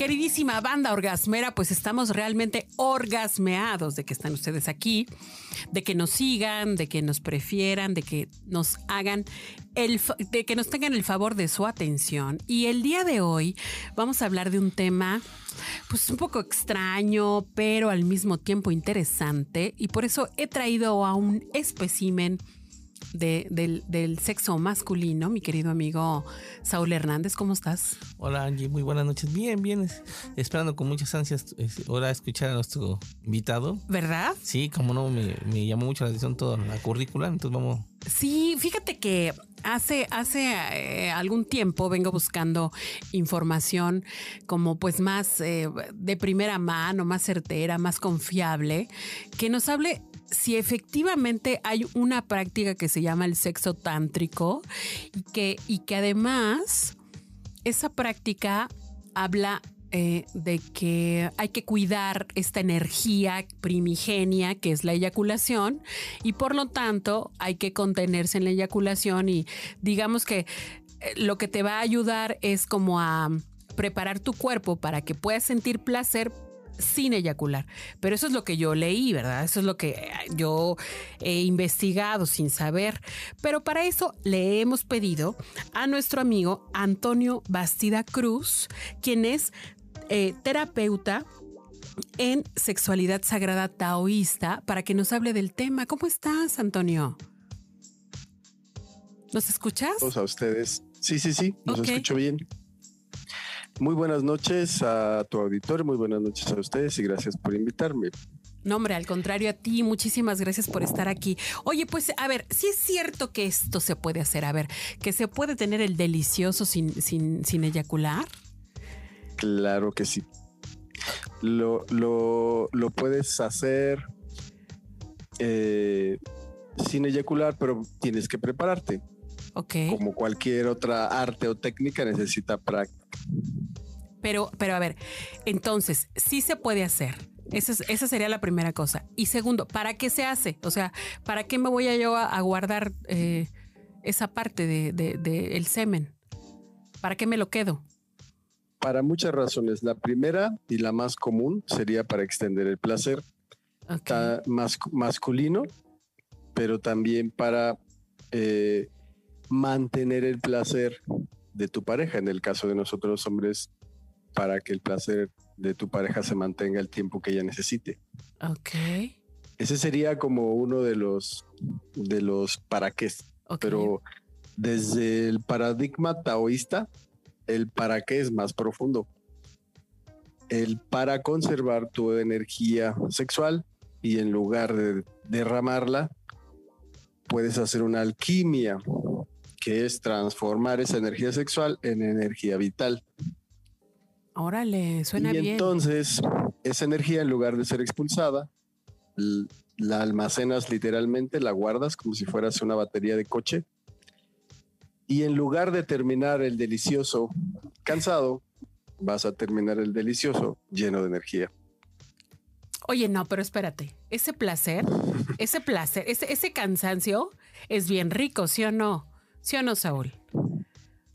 Queridísima banda orgasmera, pues estamos realmente orgasmeados de que están ustedes aquí, de que nos sigan, de que nos prefieran, de que nos hagan el, de que nos tengan el favor de su atención. Y el día de hoy vamos a hablar de un tema pues un poco extraño, pero al mismo tiempo interesante. Y por eso he traído a un espécimen del, sexo masculino, mi querido amigo Saúl Hernández. ¿Cómo estás? Hola Angie, muy buenas noches. Bien, bien. Esperando con muchas ansias ahora escuchar a nuestro invitado. ¿Verdad? Sí, como no, me, llamó mucho la atención toda la currícula, entonces vamos. Sí, fíjate que hace, hace eh, algún tiempo vengo buscando información como pues más eh, de primera mano, más certera, más confiable, que nos hable si efectivamente hay una práctica que se llama el sexo tántrico y que, y que además esa práctica habla eh, de que hay que cuidar esta energía primigenia que es la eyaculación y por lo tanto hay que contenerse en la eyaculación y digamos que eh, lo que te va a ayudar es como a preparar tu cuerpo para que puedas sentir placer sin eyacular. Pero eso es lo que yo leí, ¿verdad? Eso es lo que eh, yo he investigado sin saber. Pero para eso le hemos pedido a nuestro amigo Antonio Bastida Cruz, quien es eh, terapeuta en sexualidad sagrada taoísta, para que nos hable del tema. ¿Cómo estás, Antonio? ¿Nos escuchas? a ustedes. Sí, sí, sí, nos escucho bien. Muy buenas noches a tu auditorio, muy buenas noches a ustedes y gracias por invitarme. No, hombre, al contrario a ti, muchísimas gracias por estar aquí. Oye, pues a ver, si es cierto que esto se puede hacer, a ver, que se puede tener el delicioso sin, sin, sin eyacular. Claro que sí. Lo, lo, lo puedes hacer eh, sin eyacular, pero tienes que prepararte. Ok. Como cualquier otra arte o técnica necesita práctica. Pero, pero a ver, entonces, sí se puede hacer. Esa, esa sería la primera cosa. Y segundo, ¿para qué se hace? O sea, ¿para qué me voy a yo a, guardar eh, esa parte del de, el semen? ¿Para qué me lo quedo? Para muchas razones. La primera y la más común sería para extender el placer masculino, pero también para eh, mantener el placer de tu pareja. En el caso de nosotros los hombres, para que el placer de tu pareja se mantenga el tiempo que ella necesite. Ok. Ese sería como uno de los de los para qué. Pero desde el paradigma taoísta, el para qué es más profundo. El para conservar tu energía sexual y en lugar de derramarla, puedes hacer una alquimia que es transformar esa energía sexual en energía vital. Órale, suena y bien. Entonces, esa energía, en lugar de ser expulsada, la almacenas literalmente, la guardas como si fueras una batería de coche. Y en lugar de terminar el delicioso cansado, vas a terminar el delicioso lleno de energía. Oye, no, pero espérate, ese placer, ese placer, ese, ese cansancio es bien rico, ¿sí o no? ¿Sí o no, Saúl?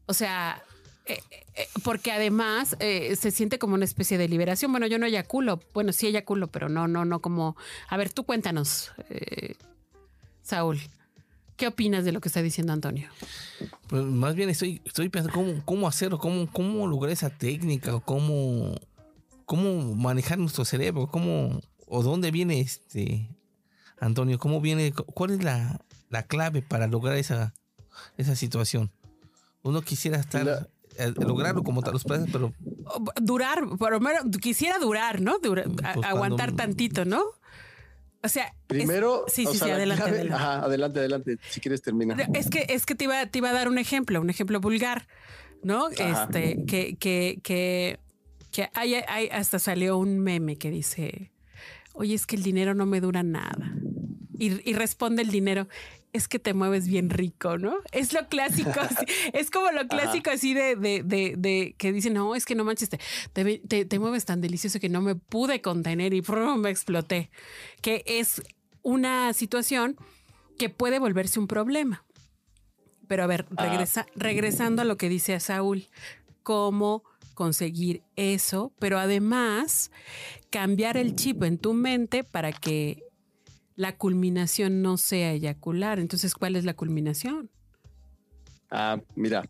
O sea, eh, eh, porque además eh, se siente como una especie de liberación. Bueno, yo no eyaculo. Bueno, sí eyaculo, pero no, no, no como... A ver, tú cuéntanos, Saúl. ¿Qué opinas de lo que está diciendo Antonio? Pues más bien estoy, estoy pensando cómo, cómo hacerlo, cómo, cómo lograr esa técnica, o cómo, cómo manejar nuestro cerebro, cómo o dónde viene este Antonio, cómo viene, cuál es la, la clave para lograr esa, esa situación. Uno quisiera estar, eh, lograrlo como tal los planes, pero... Durar, por lo menos quisiera durar, ¿no? Pues aguantar tantito, ¿no? O sea, primero, sí, sí, sí, adelante, adelante. Ajá, adelante, adelante. Si quieres termina. Es que es que te iba, te iba a dar un ejemplo, un ejemplo vulgar, ¿no? Este, que, que, que, que hay, hay, hasta salió un meme que dice, oye, es que el dinero no me dura nada. Y, responde el dinero, es que te mueves bien rico, ¿no? Es lo clásico, es como lo clásico así de, de, de, que dicen, no, es que no manches, te, te, mueves tan delicioso que no me pude contener y me exploté. Que es una situación que puede volverse un problema. Pero a ver, ah. regresa, regresando a lo que dice a Saúl, cómo conseguir eso, pero además cambiar el chip en tu mente para que la culminación no sea eyacular. Entonces, ¿cuál es la culminación? Ah, mira.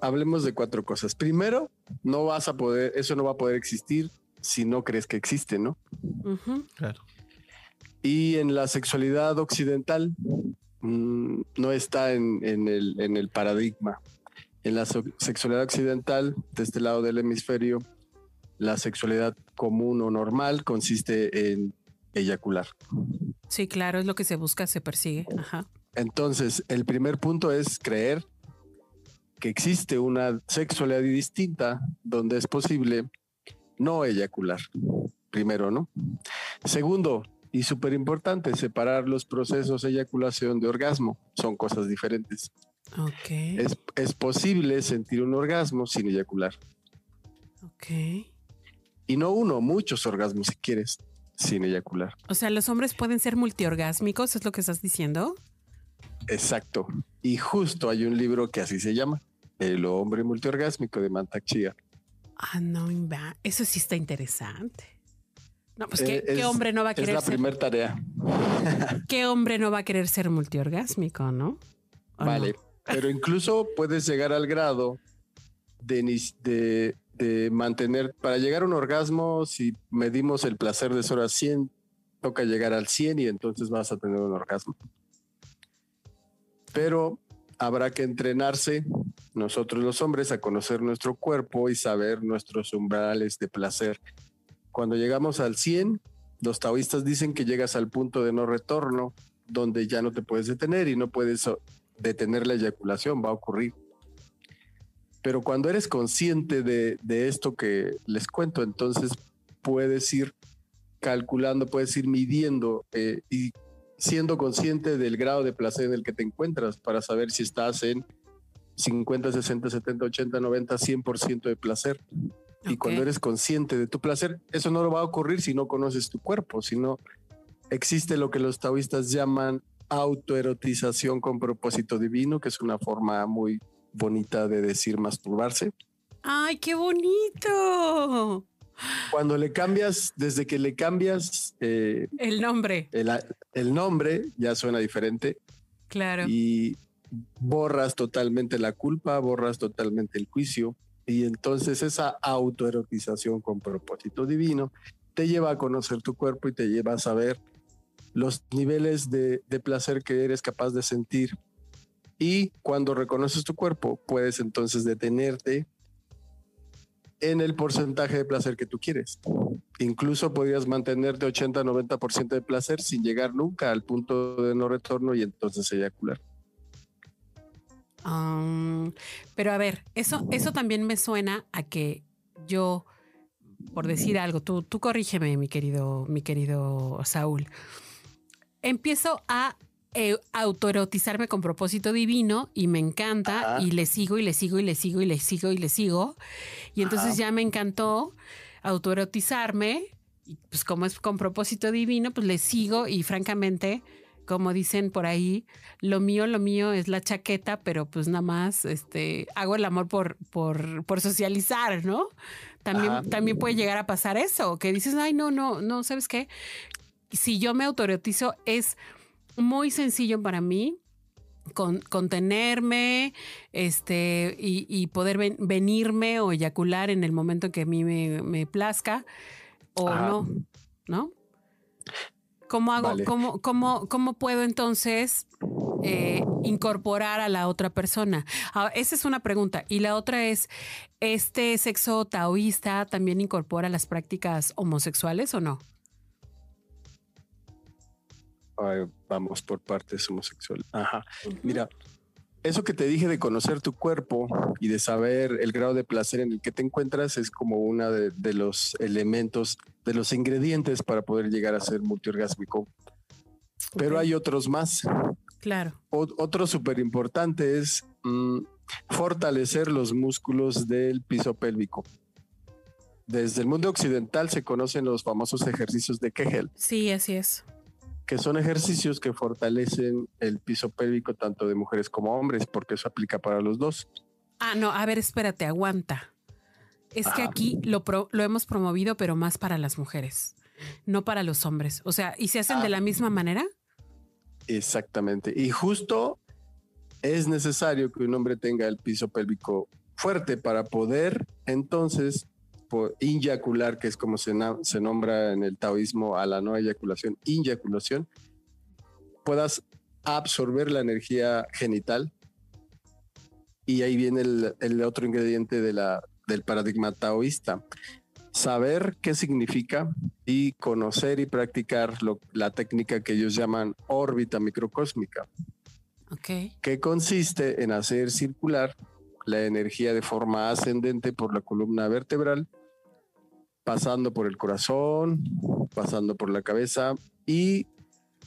hablemos de cuatro cosas. Primero, no vas a poder, eso no va a poder existir si no crees que existe, ¿no? Claro. Y en la sexualidad occidental mm, no está en, el, en el paradigma. En la sexualidad occidental, de este lado del hemisferio, la sexualidad común o normal consiste en eyacular. Sí, claro, es lo que se busca, se persigue. Ajá. Entonces, el primer punto es creer que existe una sexualidad distinta donde es posible no eyacular. Primero, ¿no? Segundo, y súper importante, separar los procesos de eyaculación de orgasmo. Son cosas diferentes. Es, es posible sentir un orgasmo sin eyacular. Ok. Y no uno, muchos orgasmos si quieres, sin eyacular. O sea, los hombres pueden ser multiorgásmicos, ¿es lo que estás diciendo? Exacto. Y justo hay un libro que así se llama, El hombre multiorgásmico de Mantak Chia. Ah, no, eso sí está interesante. No, pues ¿qué, eh, hombre no va a querer Es la primera tarea. ¿Qué hombre no va a querer ser multiorgásmico, no? Vale. Pero incluso puedes llegar al grado de, de, mantener, para llegar a un orgasmo, si medimos el placer de 0 a 100, toca llegar al 100 y entonces vas a tener un orgasmo. Pero habrá que entrenarse nosotros los hombres a conocer nuestro cuerpo y saber nuestros umbrales de placer. Cuando llegamos al 100, los taoístas dicen que llegas al punto de no retorno, donde ya no te puedes detener y no puedes detener la eyaculación, va a ocurrir. Pero cuando eres consciente de, esto que les cuento, entonces puedes ir calculando, puedes ir midiendo eh, y siendo consciente del grado de placer en el que te encuentras para saber si estás en 50, 60, 70, 80, 90, 100% de placer. Y cuando eres consciente de tu placer, eso no lo va a ocurrir si no conoces tu cuerpo, si no existe lo que los taoístas llaman autoerotización con propósito divino, que es una forma muy bonita de decir masturbarse. ¡Ay, qué bonito! Cuando le cambias, desde que le cambias eh, el nombre, el, nombre ya suena diferente. Claro. Y borras totalmente la culpa, borras totalmente el juicio. Y entonces esa autoerotización con propósito divino te lleva a conocer tu cuerpo y te lleva a saber los niveles de, de placer que eres capaz de sentir. Y cuando reconoces tu cuerpo, puedes entonces detenerte en el porcentaje de placer que tú quieres. Incluso podrías mantenerte 80-90% de placer sin llegar nunca al punto de no retorno y entonces eyacular. Pero a ver, eso, eso también me suena a que yo, por decir algo, tú, tú corrígeme, mi querido, mi querido Saúl empiezo a eh, autoerotizarme con propósito divino y me encanta y le sigo y le sigo y le sigo y le sigo y le sigo. Y entonces ya me encantó autoerotizarme y pues como es con propósito divino, pues le sigo y francamente, como dicen por ahí, lo mío, lo mío es la chaqueta, pero pues nada más este, hago el amor por, por, por socializar, ¿no? También, también puede llegar a pasar eso, que dices, ay, no, no, no, ¿sabes qué? si yo me autoretizo, es muy sencillo para mí contenerme este, y, poder venirme o eyacular en el momento que a mí me, plazca o no, ¿no? ¿Cómo hago, cómo, cómo, cómo puedo entonces eh, incorporar a la otra persona? Ah, esa es una pregunta. Y la otra es, ¿este sexo taoísta también incorpora las prácticas homosexuales o no? Vamos por partes homosexuales. Ajá. Mira, eso que te dije de conocer tu cuerpo y de saber el grado de placer en el que te encuentras es como uno de, los elementos, de los ingredientes para poder llegar a ser multiorgásmico. Pero hay otros más. Claro. otro súper importante es mm, fortalecer los músculos del piso pélvico. Desde el mundo occidental se conocen los famosos ejercicios de Kegel. Sí, así es que son ejercicios que fortalecen el piso pélvico tanto de mujeres como hombres, porque eso aplica para los dos. Ah, no, a ver, espérate, aguanta. Es que aquí lo, lo hemos promovido, pero más para las mujeres, no para los hombres. O sea, ¿y se hacen de la ah. misma manera? Exactamente. Y justo es necesario que un hombre tenga el piso pélvico fuerte para poder entonces inyacular, que es como se, se nombra en el taoísmo a la no eyaculación, inyaculación, puedas absorber la energía genital. Y ahí viene el, otro ingrediente de la, del paradigma taoísta. Saber qué significa y conocer y practicar la técnica que ellos llaman órbita microcósmica. Que consiste en hacer circular la energía de forma ascendente por la columna vertebral pasando por el corazón, pasando por la cabeza y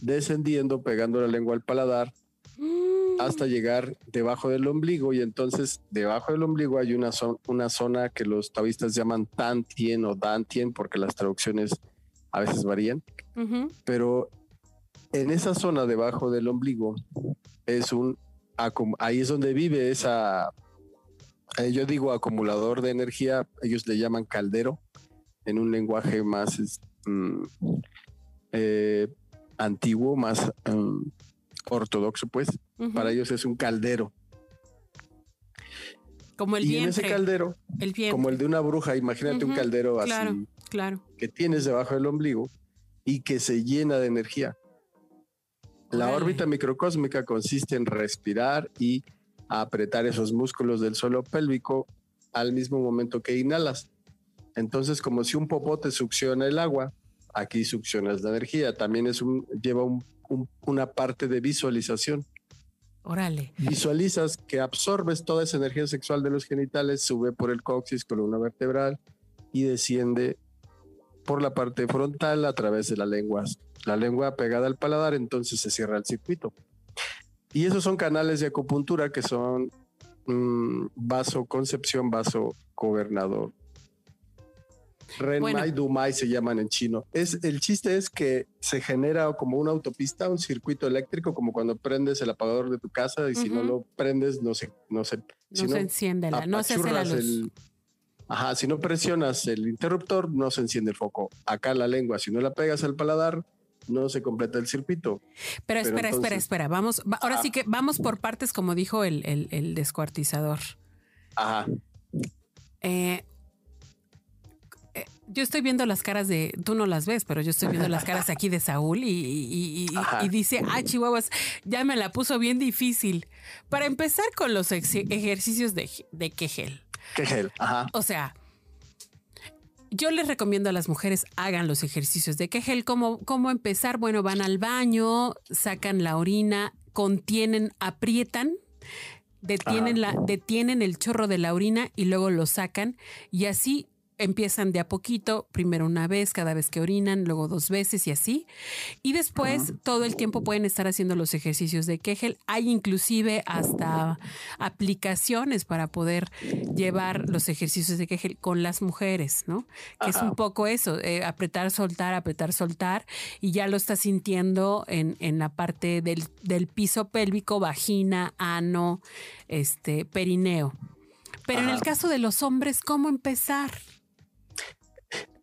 descendiendo, pegando la lengua al paladar mm. hasta llegar debajo del ombligo. Y entonces debajo del ombligo hay una, una zona que los taoístas llaman tantien o dantien porque las traducciones a veces varían, pero en esa zona debajo del ombligo es un ahí es donde vive esa eh, yo digo acumulador de energía, ellos le llaman caldero en un lenguaje más mm, eh, antiguo, más mm, ortodoxo, pues. Para ellos es un caldero. Como el y en ese caldero, el como el de una bruja, imagínate un caldero así claro. que tienes debajo del ombligo y que se llena de energía. La órbita microcósmica consiste en respirar y apretar esos músculos del suelo pélvico al mismo momento que inhalas. Entonces, como si un popote succiona el agua, aquí succionas la energía. También es un, lleva una parte de visualización. Órale. Visualizas que absorbes toda esa energía sexual de los genitales, sube por el coxis, columna vertebral y desciende por la parte frontal a través de la lengua. La lengua pegada al paladar, entonces se cierra el circuito. Y esos son canales de acupuntura que son mm, vaso concepción, vaso gobernador. Renmai, Dumai se llaman en chino. Es, el chiste es que se genera como una autopista, un circuito eléctrico, como cuando prendes el apagador de tu casa y si no lo prendes, no se, no se, no se enciende la, no se hace la luz. ajá, si no presionas el interruptor, no se enciende el foco. Acá la lengua, si no la pegas al paladar, no se completa el circuito. Pero, espera, espera, espera. Vamos, ahora sí que vamos por partes, como dijo el, el, el descuartizador. Ajá. Eh, yo estoy viendo las caras de, tú no las ves, pero yo estoy viendo las caras aquí de Saúl y, dice, ah, chihuahuas, ya me la puso bien difícil. Para empezar con los ejercicios de, de Kegel. Kegel, ajá. O sea, yo les recomiendo a las mujeres hagan los ejercicios de Kegel. ¿Cómo, cómo empezar? Bueno, van al baño, sacan la orina, contienen, aprietan detienen, la, detienen el chorro de la orina y luego lo sacan y así empiezan de a poquito, primero una vez, cada vez que orinan, luego dos veces y así. Y después todo el tiempo pueden estar haciendo los ejercicios de Kegel. Hay inclusive hasta aplicaciones para poder llevar los ejercicios de Kegel con las mujeres, ¿no? Que es un poco eso, eh, apretar, soltar, apretar, soltar. Y ya lo estás sintiendo en, en la parte del, del piso pélvico, vagina, ano, este, perineo. Pero en el caso de los hombres, ¿cómo empezar?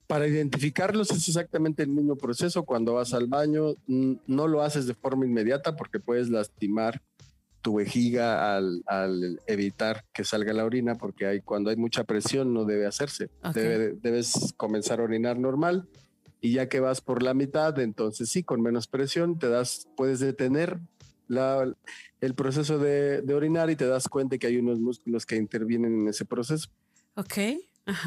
Para identificarlos es exactamente el mismo proceso. Cuando vas al baño, no lo haces de forma inmediata porque puedes lastimar tu vejiga al, evitar que salga la orina, porque hay, cuando hay mucha presión no debe hacerse. debes comenzar a orinar normal y ya que vas por la mitad, entonces sí, con menos presión, te das, puedes detener el proceso de, de, orinar y te das cuenta que hay unos músculos que intervienen en ese proceso. Ok.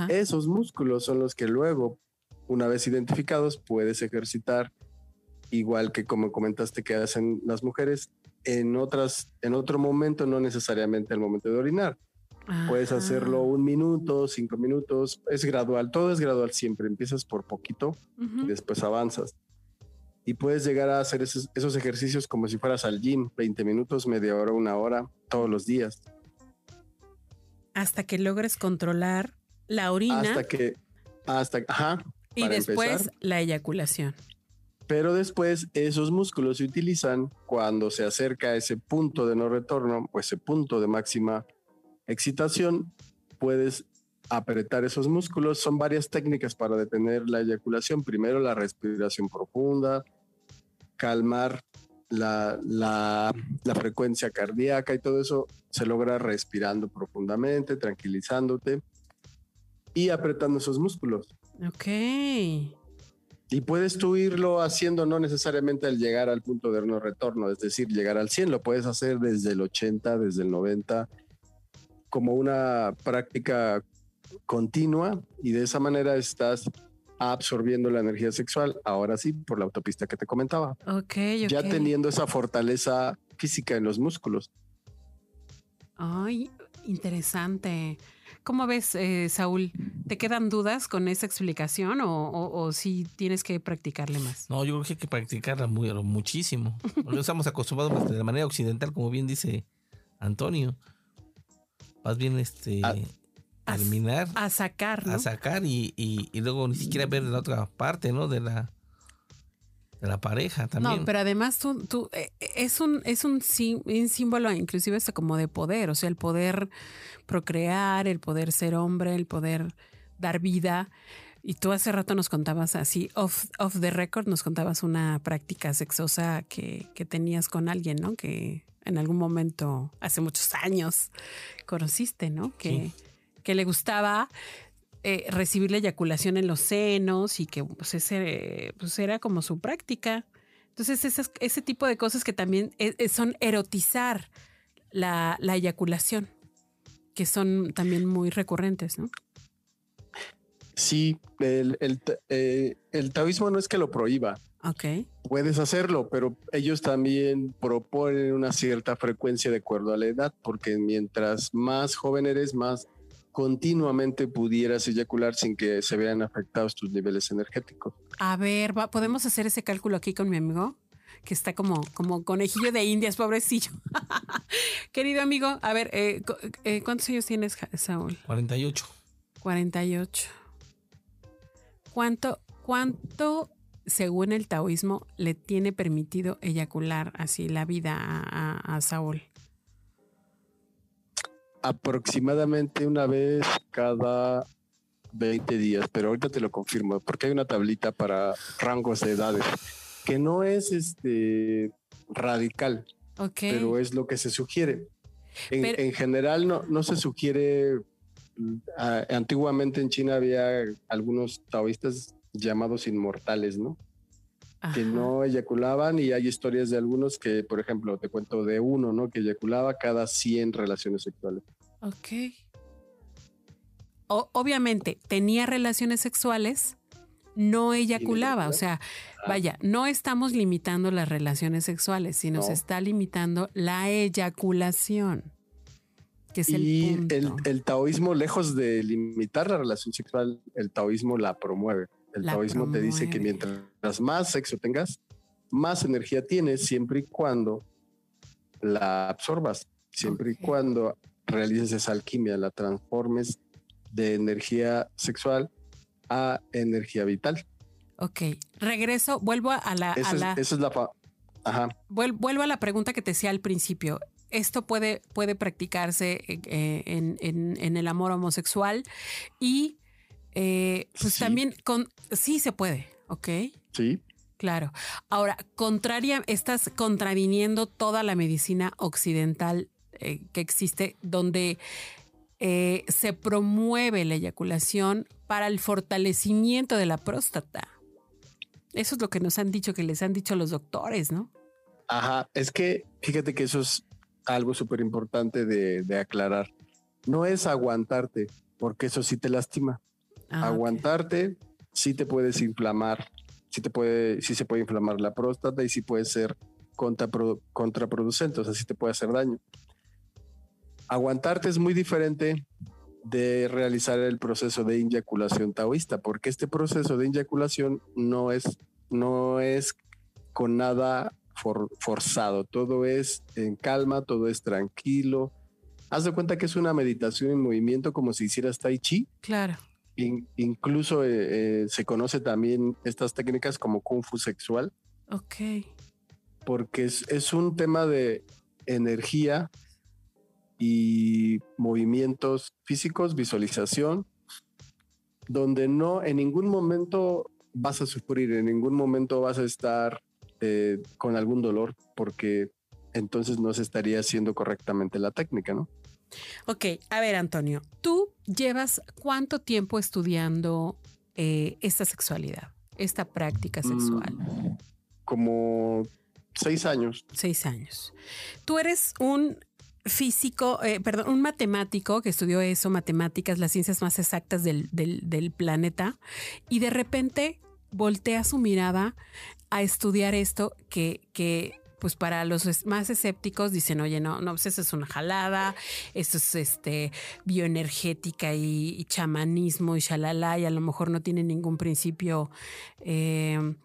Esos músculos son los que luego, una vez identificados, puedes ejercitar, igual que como comentaste que hacen las mujeres, en otras, en otro momento, no necesariamente el momento de orinar. Puedes hacerlo un minuto, cinco minutos, es gradual, todo es gradual siempre, empiezas por poquito y después avanzas. Y puedes llegar a hacer esos, esos, ejercicios como si fueras al gym, 20 minutos, media hora, una hora, todos los días. Hasta que logres controlar la orina. Hasta que, hasta, ajá. Y después la eyaculación. Pero después esos músculos se utilizan cuando se acerca a ese punto de no retorno o ese punto de máxima excitación. Puedes apretar esos músculos. Son varias técnicas para detener la eyaculación. Primero la respiración profunda, calmar la, la, la, frecuencia cardíaca y todo eso se logra respirando profundamente, tranquilizándote y apretando esos músculos. Ok. Y puedes tú irlo haciendo no necesariamente al llegar al punto de no retorno, es decir, llegar al 100, lo puedes hacer desde el 80, desde el 90, como una práctica continua y de esa manera estás absorbiendo la energía sexual, ahora sí, por la autopista que te comentaba. Ok, Ya teniendo esa fortaleza física en los músculos. Ay, interesante. ¿Cómo ves, eh, Saúl? ¿Te quedan dudas con esa explicación o, si tienes que practicarle más? No, yo creo que hay que practicarla muy, muchísimo. No estamos acostumbrados de manera occidental, como bien dice Antonio. Más bien este, a, eliminar. A sacar, ¿no? A sacar y, y, luego ni siquiera ver la otra parte, ¿no? De la, de la pareja también. No, pero además tú, tú eh, es un es un, un símbolo inclusive hasta como de poder, o sea, el poder procrear, el poder ser hombre, el poder dar vida. Y tú hace rato nos contabas así, off, off the record, nos contabas una práctica sexosa que, que tenías con alguien, ¿no? Que en algún momento, hace muchos años, conociste, ¿no? Que, que le gustaba eh, recibir la eyaculación en los senos y que pues, ese, pues era como su práctica. Entonces, ese, ese tipo de cosas que también eh, eh, son erotizar la, la, eyaculación, que son también muy recurrentes, ¿no? Sí, el, el, el taoísmo no es que lo prohíba. Ok. Puedes hacerlo, pero ellos también proponen una cierta frecuencia de acuerdo a la edad, porque mientras más joven eres, más continuamente pudieras eyacular sin que se vean afectados tus niveles energéticos. A ver, ¿podemos hacer ese cálculo aquí con mi amigo? Que está como, como conejillo de indias, pobrecillo. Querido amigo, a ver, eh, eh, ¿cuántos años tienes, Saúl? 48. 48. ¿Cuánto, cuánto, según el taoísmo, le tiene permitido eyacular así la vida a Saúl? Aproximadamente una vez cada 20 días, pero ahorita te lo confirmo, porque hay una tablita para rangos de edades, que no es este radical, pero es lo que se sugiere. En, general no, no se sugiere, antiguamente en China había algunos taoístas llamados inmortales, ¿no? que no eyaculaban y hay historias de algunos que, por ejemplo, te cuento de uno, ¿no? Que eyaculaba cada 100 relaciones sexuales. Ok. obviamente, tenía relaciones sexuales, no eyaculaba. O sea, vaya, no estamos limitando las relaciones sexuales, sino se está limitando la eyaculación. Que es el, el, taoísmo, lejos de limitar la relación sexual, el taoísmo la promueve. El taoísmo te dice que mientras más sexo tengas, más energía tienes, siempre y cuando la absorbas, siempre y cuando realices esa alquimia, la transformes de energía sexual a energía vital. Ok, regreso, vuelvo a la... Esa, es, la... Ajá. Vuelvo a la pregunta que te decía al principio. Esto puede, puede practicarse eh, en, el amor homosexual y eh, pues también con... Sí se puede, ¿ok? Sí. Claro. Ahora, contraria, estás contraviniendo toda la medicina occidental eh, que existe donde eh, se promueve la eyaculación para el fortalecimiento de la próstata. Eso es lo que nos han dicho, que les han dicho los doctores, ¿no? Ajá, es que fíjate que eso es algo súper importante de, aclarar. No es aguantarte, porque eso sí te lastima. Ah, aguantarte sí te puedes inflamar, sí te puede, sí se puede inflamar la próstata y sí puede ser contraproducente, o sea, sí te puede hacer daño. Aguantarte es muy diferente de realizar el proceso de inyaculación taoísta, porque este proceso de inyaculación no es, no es con nada forzado, todo es en calma, todo es tranquilo. Haz de cuenta que es una meditación en movimiento como si hicieras tai chi. Claro. incluso eh, eh, se conoce también estas técnicas como kung fu sexual. Ok. Porque es, es un tema de energía y movimientos físicos, visualización, donde no en ningún momento vas a sufrir, en ningún momento vas a estar eh, con algún dolor, porque entonces no se estaría haciendo correctamente la técnica, ¿no? Ok, a ver, Antonio, tú llevas cuánto tiempo estudiando eh, esta sexualidad, esta práctica mm, sexual? como seis años. Seis años. Tú eres un físico, eh, perdón, un matemático que estudió eso, matemáticas, las ciencias más exactas del, del, planeta, y de repente voltea su mirada a estudiar esto que, que pues para los más escépticos dicen, oye, no, no, pues eso es una jalada, esto es este bioenergética y, chamanismo y shalala, y a lo mejor no tiene ningún principio eh,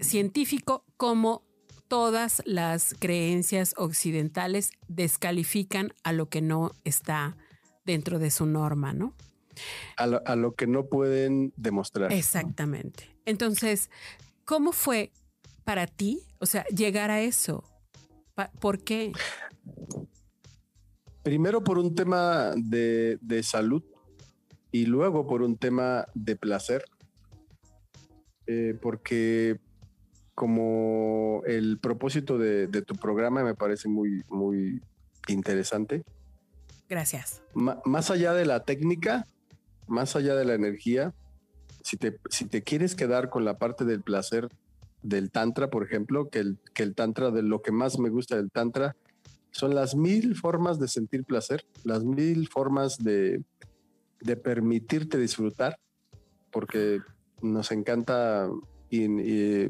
científico, como todas las creencias occidentales descalifican a lo que no está dentro de su norma, ¿no? A lo, que no pueden demostrar. Exactamente. Entonces, ¿cómo fue para ti, o sea, llegar a eso? ¿Por qué? Primero por un tema de, de salud y luego por un tema de placer. Eh, porque como el propósito de, tu programa me parece muy, muy interesante. Gracias. más allá de la técnica, más allá de la energía, si te, si te quieres quedar con la parte del placer del tantra, por ejemplo, que el, que el tantra, de lo que más me gusta del tantra, son las mil formas de sentir placer, las mil formas de, de permitirte disfrutar, porque nos encanta y,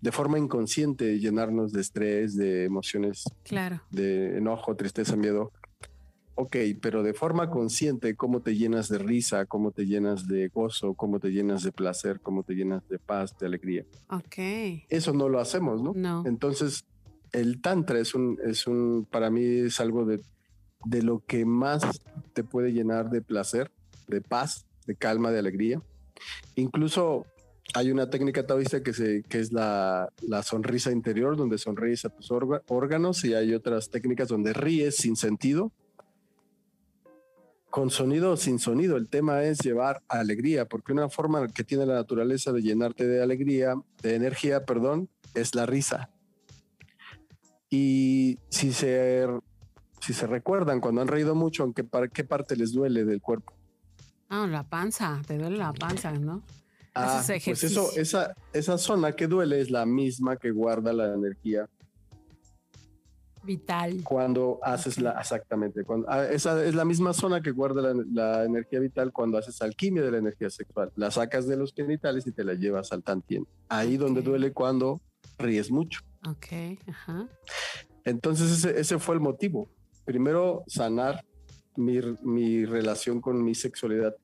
de forma inconsciente llenarnos de estrés, de emociones, claro. de enojo, tristeza, miedo. Ok, pero de forma consciente, cómo te llenas de risa, cómo te llenas de gozo, cómo te llenas de placer, cómo te llenas de paz, de alegría. Ok. Eso no lo hacemos, ¿no? No. Entonces, el tantra es un, es un, para mí es algo de, de lo que más te puede llenar de placer, de paz, de calma, de alegría. Incluso hay una técnica taoísta que, es la, sonrisa interior, donde sonríes a tus órganos, y hay otras técnicas donde ríes sin sentido, con sonido o sin sonido. El tema es llevar alegría, porque una forma que tiene la naturaleza de llenarte de alegría, de energía, perdón, es la risa. Y si se, si se recuerdan cuando han reído mucho, aunque qué parte les duele del cuerpo. Ah, la panza, te duele la panza, ¿no? Ah, pues eso, esa, esa zona que duele es la misma que guarda la energía vital. Cuando haces la, exactamente, cuando, ah, esa es la misma zona que guarda la, energía vital cuando haces alquimia de la energía sexual. La sacas de los genitales y te la llevas al tantien. Ahí donde duele cuando ríes mucho. Ok, ajá. Entonces ese, ese fue el motivo. Primero sanar mi, mi relación con mi sexualidad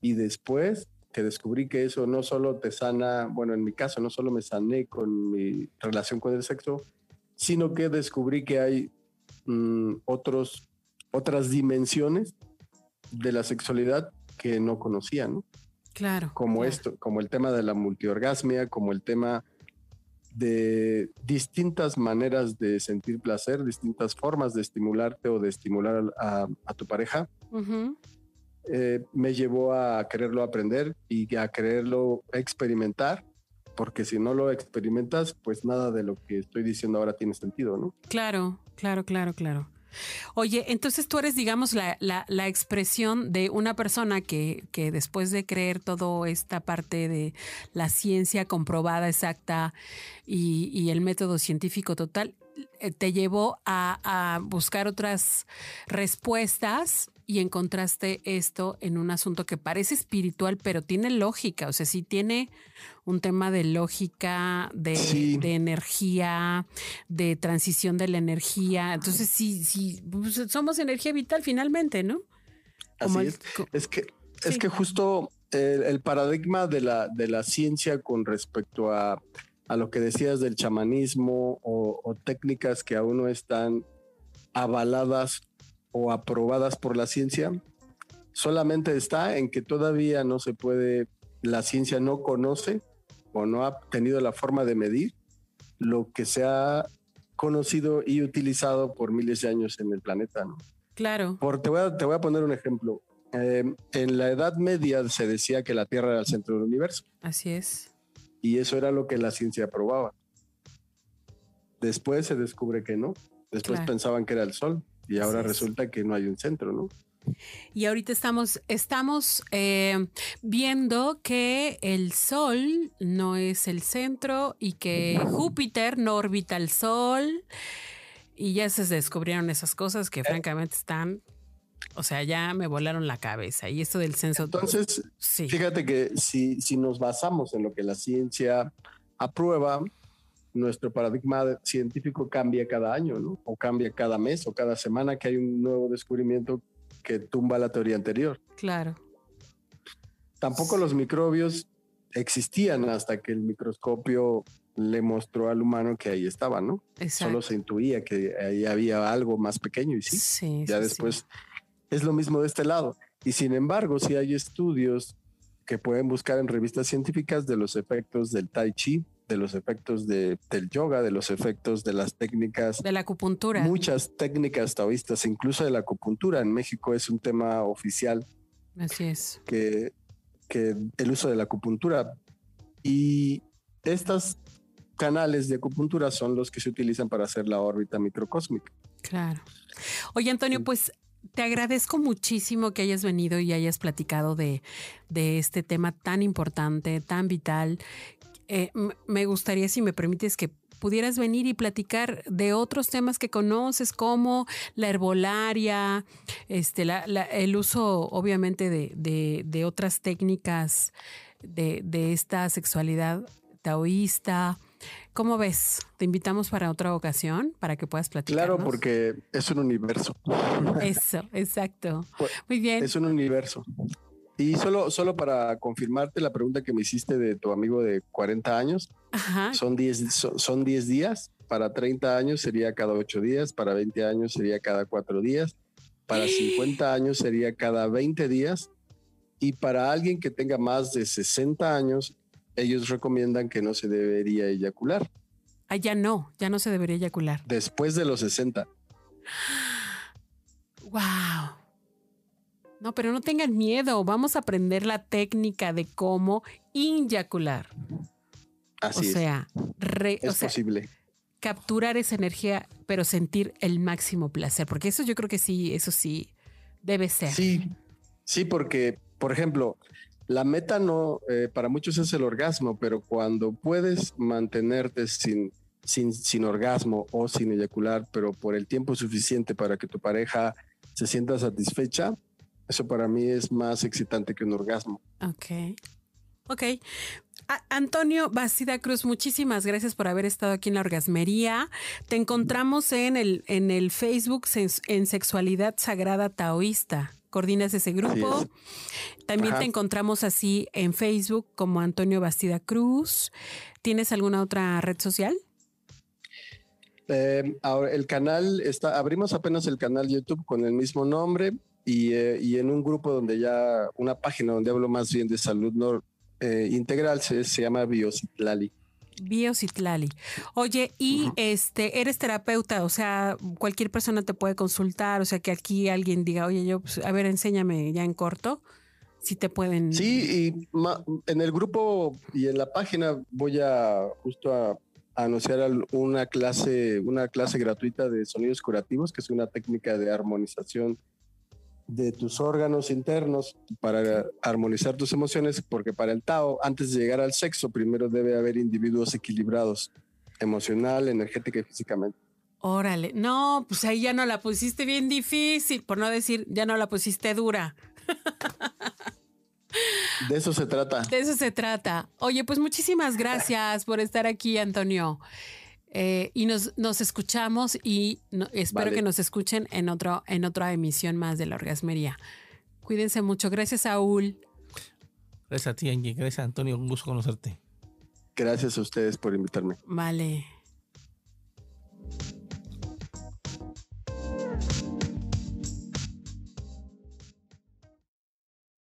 y después que descubrí que eso no solo te sana, bueno, en mi caso no solo me sané con mi relación con el sexo, sino que descubrí que hay mm, otros, otras dimensiones de la sexualidad que no conocía, ¿no? Claro. Como esto, como el tema de la multiorgasmia, como el tema de distintas maneras de sentir placer, distintas formas de estimularte o de estimular a, tu pareja. Eh, me llevó a quererlo aprender y a quererlo experimentar, porque si no lo experimentas, pues nada de lo que estoy diciendo ahora tiene sentido, ¿no? Claro, claro, claro, claro. Oye, entonces tú eres, digamos, la, la, expresión de una persona que, que, después de creer toda esta parte de la ciencia comprobada, exacta y, y el método científico total, eh, te llevó a, a buscar otras respuestas y encontraste esto en un asunto que parece espiritual, pero tiene lógica, o sea, sí tiene un tema de lógica, de, energía, de transición de la energía. Entonces, sí, sí, pues, somos energía vital finalmente, ¿no? Así es. es que, es que justo el, paradigma de la, de la ciencia con respecto a, a lo que decías del chamanismo o, o técnicas que aún no están avaladas o aprobadas por la ciencia, solamente está en que todavía no se puede, la ciencia no conoce o no ha tenido la forma de medir lo que se ha conocido y utilizado por miles de años en el planeta. ¿no? Claro. Por, te, voy a, te voy a poner un ejemplo. Eh, en la Edad Media se decía que la Tierra era el centro del universo. Así es. Y eso era lo que la ciencia aprobaba. Después se descubre que no. Después pensaban que era el Sol y ahora resulta que no hay un centro, ¿no? Y ahorita estamos, estamos eh, viendo que el Sol no es el centro y que Júpiter no orbita el Sol. Y ya se descubrieron esas cosas que francamente están, o sea, ya me volaron la cabeza. Y esto del censo. Entonces, fíjate que si, si nos basamos en lo que la ciencia aprueba, nuestro paradigma científico cambia cada año, ¿no? O cambia cada mes o cada semana que hay un nuevo descubrimiento que tumba la teoría anterior. Claro. Tampoco los microbios existían hasta que el microscopio le mostró al humano que ahí estaba, ¿no? Solo se intuía que ahí había algo más pequeño y sí, ya después es lo mismo de este lado. Y sin embargo, si hay estudios que pueden buscar en revistas científicas de los efectos del tai chi, de los efectos de, del yoga, de los efectos de las técnicas. De la acupuntura. Muchas técnicas taoístas, incluso de la acupuntura. En México es un tema oficial. Así es. Que, que el uso de la acupuntura. Y estos canales de acupuntura son los que se utilizan para hacer la órbita microcósmica. Claro. Oye, Antonio, pues te agradezco muchísimo que hayas venido y hayas platicado de, de, este tema tan importante, tan vital, eh, me gustaría, si me permites, que pudieras venir y platicar de otros temas que conoces, como la herbolaria, este, el uso, obviamente, de, otras técnicas de, esta sexualidad taoísta. ¿Cómo ves? Te invitamos para otra ocasión para que puedas platicar. Claro, porque es un universo. Eso, exacto. Pues, Muy bien. Es un universo. Y solo, solo para confirmarte la pregunta que me hiciste de tu amigo de 40 años, son 10 son, días, para 30 años sería cada 8 días, para 20 años sería cada 4 días, para 50 años sería cada 20 días y para alguien que tenga más de 60 años, ellos recomiendan que no se debería eyacular. Ah, ya no, ya no se debería eyacular. Después de los 60. Wow. No, pero no tengan miedo. Vamos a aprender la técnica de cómo inyacular. Así o sea, es posible. Capturar esa energía, pero sentir el máximo placer. Porque eso yo creo que sí, eso sí debe ser. Sí, sí, porque, por ejemplo, la meta no, eh, para muchos es el orgasmo, pero cuando puedes mantenerte sin, sin, sin orgasmo o sin eyacular, pero por el tiempo suficiente para que tu pareja se sienta satisfecha, eso para mí es más excitante que un orgasmo. Ok. Ok. Antonio Bastida Cruz, muchísimas gracias por haber estado aquí en la orgasmería. Te encontramos en el, en el Facebook en Sexualidad Sagrada Taoísta. Coordinas ese grupo. También te encontramos así en Facebook como Antonio Bastida Cruz. ¿Tienes alguna otra red social? Eh, ahora el canal está, abrimos apenas el canal YouTube con el mismo nombre eh, y, en un grupo donde ya, una página donde hablo más bien de salud eh, integral, se, se llama Biocitlali. Biocitlali. Oye, y este, eres terapeuta, o sea, cualquier persona te puede consultar, o sea, que aquí alguien diga, oye, yo, pues, a ver, enséñame ya en corto, si te pueden. Sí, y en el grupo y en la página voy a justo a, a anunciar una clase, una clase gratuita de sonidos curativos, que es una técnica de armonización de tus órganos internos para armonizar tus emociones, porque para el Tao, antes de llegar al sexo, primero debe haber individuos equilibrados emocional, energética y físicamente. Órale, no, pues ahí ya no la pusiste bien difícil, por no decir, ya no la pusiste dura. De eso se trata. De eso se trata. Oye, pues muchísimas gracias por estar aquí, Antonio. Eh, y nos, nos, escuchamos y espero que nos escuchen en, otro, en otra emisión más de la orgasmería. Cuídense mucho. Gracias, Saúl. Gracias a ti, Angie. Gracias, Antonio. Un gusto conocerte. Gracias a ustedes por invitarme. Vale.